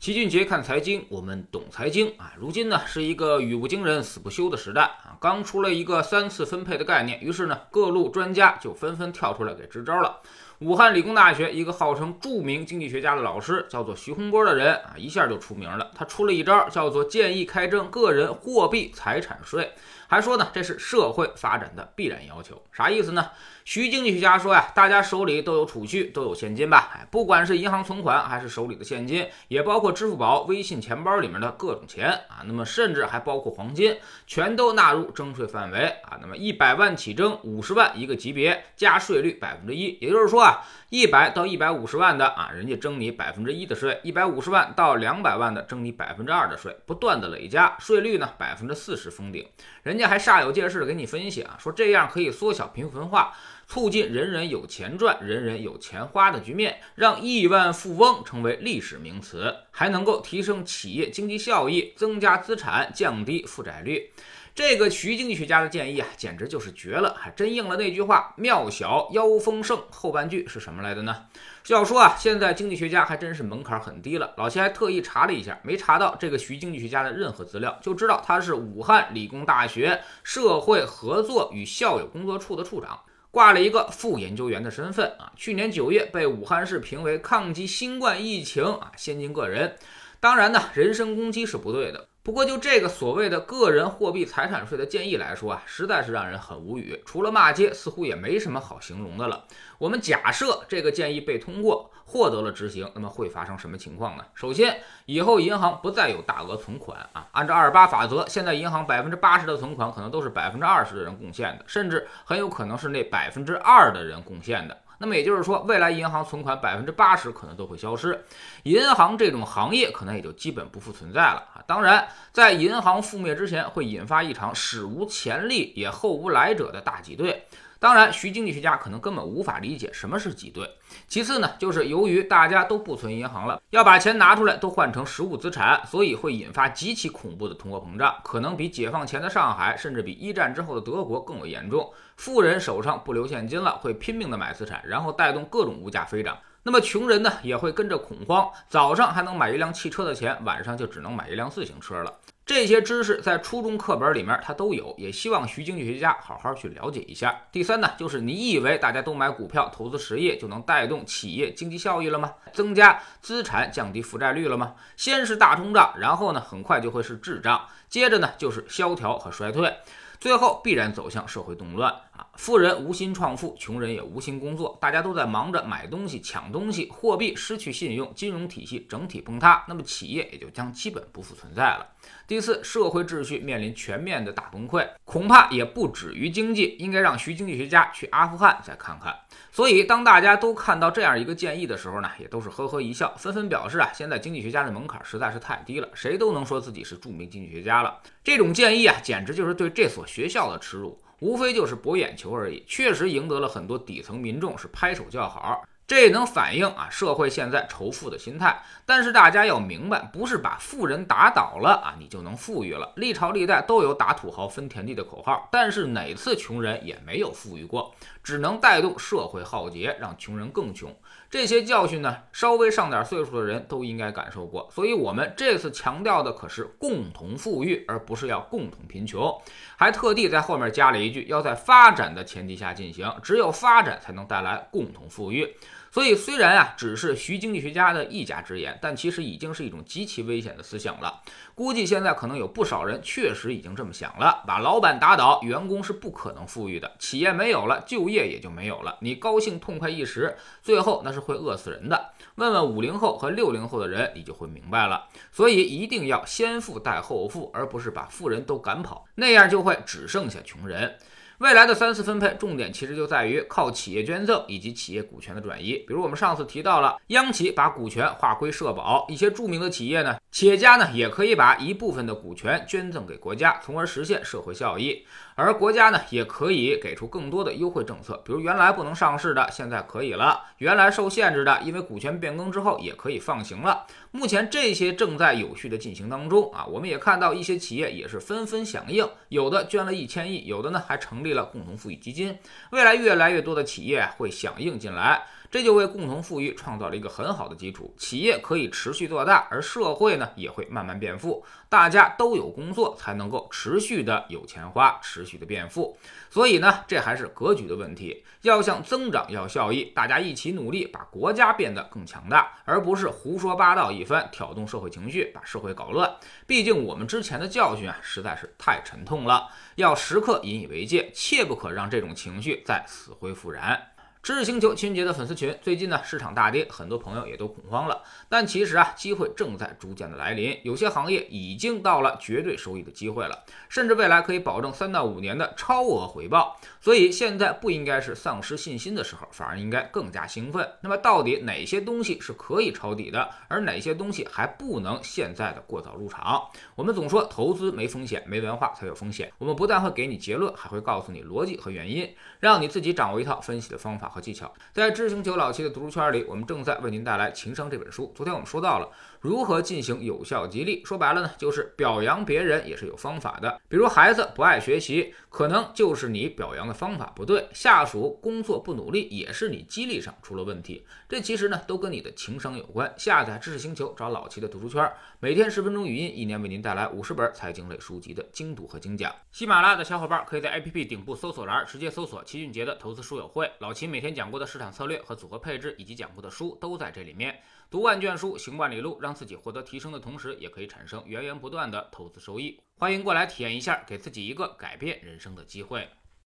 齐俊杰看财经，我们懂财经啊。如今呢是一个语不惊人死不休的时代啊，刚出了一个三次分配的概念，于是呢各路专家就纷纷跳出来给支招了。武汉理工大学一个号称著名经济学家的老师，叫做徐洪波的人啊，一下就出名了。他出了一招，叫做建议开征个人货币财产税，还说呢这是社会发展的必然要求。啥意思呢？徐经济学家说呀，大家手里都有储蓄，都有现金吧？哎，不管是银行存款还是手里的现金，也包括支付宝、微信钱包里面的各种钱啊，那么甚至还包括黄金，全都纳入征税范围啊。那么一百万起征，五十万一个级别，加税率百分之一。也就是说啊，一百到一百五十万的啊，人家征你百分之一的税；一百五十万到两百万的征你百分之二的税，不断的累加，税率呢百分之四十封顶。人家还煞有介事的给你分析啊，说这样可以缩小贫富分化。促进人人有钱赚、人人有钱花的局面，让亿万富翁成为历史名词，还能够提升企业经济效益、增加资产、降低负债率。这个徐经济学家的建议啊，简直就是绝了，还真应了那句话“庙小妖风盛”。后半句是什么来的呢？要说啊，现在经济学家还真是门槛很低了。老齐还特意查了一下，没查到这个徐经济学家的任何资料，就知道他是武汉理工大学社会合作与校友工作处的处长。挂了一个副研究员的身份啊，去年九月被武汉市评为抗击新冠疫情啊先进个人。当然呢，人身攻击是不对的。不过就这个所谓的个人货币财产税的建议来说啊，实在是让人很无语。除了骂街，似乎也没什么好形容的了。我们假设这个建议被通过，获得了执行，那么会发生什么情况呢？首先，以后银行不再有大额存款啊。按照二八法则，现在银行百分之八十的存款可能都是百分之二十的人贡献的，甚至很有可能是那百分之二的人贡献的。那么也就是说，未来银行存款百分之八十可能都会消失，银行这种行业可能也就基本不复存在了啊。当然，在银行覆灭之前，会引发一场史无前例也后无来者的大挤兑。当然，徐经济学家可能根本无法理解什么是挤兑。其次呢，就是由于大家都不存银行了，要把钱拿出来都换成实物资产，所以会引发极其恐怖的通货膨胀，可能比解放前的上海，甚至比一战之后的德国更为严重。富人手上不留现金了，会拼命的买资产，然后带动各种物价飞涨。那么穷人呢，也会跟着恐慌，早上还能买一辆汽车的钱，晚上就只能买一辆自行车了。这些知识在初中课本里面它都有，也希望徐经济学家好好去了解一下。第三呢，就是你以为大家都买股票、投资实业就能带动企业经济效益了吗？增加资产、降低负债率了吗？先是大通胀，然后呢，很快就会是滞胀，接着呢就是萧条和衰退，最后必然走向社会动乱。富人无心创富，穷人也无心工作，大家都在忙着买东西、抢东西，货币失去信用，金融体系整体崩塌，那么企业也就将基本不复存在了。第四，社会秩序面临全面的大崩溃，恐怕也不止于经济，应该让徐经济学家去阿富汗再看看。所以，当大家都看到这样一个建议的时候呢，也都是呵呵一笑，纷纷表示啊，现在经济学家的门槛实在是太低了，谁都能说自己是著名经济学家了。这种建议啊，简直就是对这所学校的耻辱。无非就是博眼球而已，确实赢得了很多底层民众是拍手叫好，这也能反映啊社会现在仇富的心态。但是大家要明白，不是把富人打倒了啊，你就能富裕了。历朝历代都有打土豪分田地的口号，但是哪次穷人也没有富裕过，只能带动社会浩劫，让穷人更穷。这些教训呢，稍微上点岁数的人都应该感受过，所以我们这次强调的可是共同富裕，而不是要共同贫穷，还特地在后面加了一句，要在发展的前提下进行，只有发展才能带来共同富裕。所以，虽然啊，只是徐经济学家的一家之言，但其实已经是一种极其危险的思想了。估计现在可能有不少人确实已经这么想了：把老板打倒，员工是不可能富裕的，企业没有了，就业也就没有了。你高兴痛快一时，最后那是会饿死人的。问问五零后和六零后的人，你就会明白了。所以一定要先富带后富，而不是把富人都赶跑，那样就会只剩下穷人。未来的三次分配重点其实就在于靠企业捐赠以及企业股权的转移。比如我们上次提到了央企把股权划归社保，一些著名的企业呢，企业家呢也可以把一部分的股权捐赠给国家，从而实现社会效益。而国家呢也可以给出更多的优惠政策，比如原来不能上市的现在可以了，原来受限制的因为股权变更之后也可以放行了。目前这些正在有序的进行当中啊，我们也看到一些企业也是纷纷响应，有的捐了一千亿，有的呢还成立为了共同富裕基金。未来越来越多的企业会响应进来，这就为共同富裕创造了一个很好的基础。企业可以持续做大，而社会呢也会慢慢变富。大家都有工作，才能够持续的有钱花，持续的变富。所以呢，这还是格局的问题。要想增长，要效益，大家一起努力，把国家变得更强大，而不是胡说八道一番，挑动社会情绪，把社会搞乱。毕竟我们之前的教训啊，实在是太沉痛了，要时刻引以为戒，切不可让这种情绪再死灰复燃。知识星球情人节的粉丝群，最近呢市场大跌，很多朋友也都恐慌了。但其实啊，机会正在逐渐的来临，有些行业已经到了绝对收益的机会了，甚至未来可以保证三到五年的超额回报。所以现在不应该是丧失信心的时候，反而应该更加兴奋。那么到底哪些东西是可以抄底的，而哪些东西还不能现在的过早入场？我们总说投资没风险，没文化才有风险。我们不但会给你结论，还会告诉你逻辑和原因，让你自己掌握一套分析的方法。和技巧，在知行九老七的读书圈里，我们正在为您带来《情商》这本书。昨天我们说到了如何进行有效激励，说白了呢，就是表扬别人也是有方法的。比如孩子不爱学习，可能就是你表扬的方法不对；下属工作不努力，也是你激励上出了问题。这其实呢，都跟你的情商有关。下载知识星球，找老齐的读书圈，每天十分钟语音，一年为您带来五十本财经类书籍的精读和精讲。喜马拉雅的小伙伴可以在 APP 顶部搜索栏直接搜索“齐俊杰的投资书友会”，老齐每天讲过的市场策略和组合配置，以及讲过的书都在这里面。读万卷书，行万里路，让让自己获得提升的同时，也可以产生源源不断的投资收益。欢迎过来体验一下，给自己一个改变人生的机会。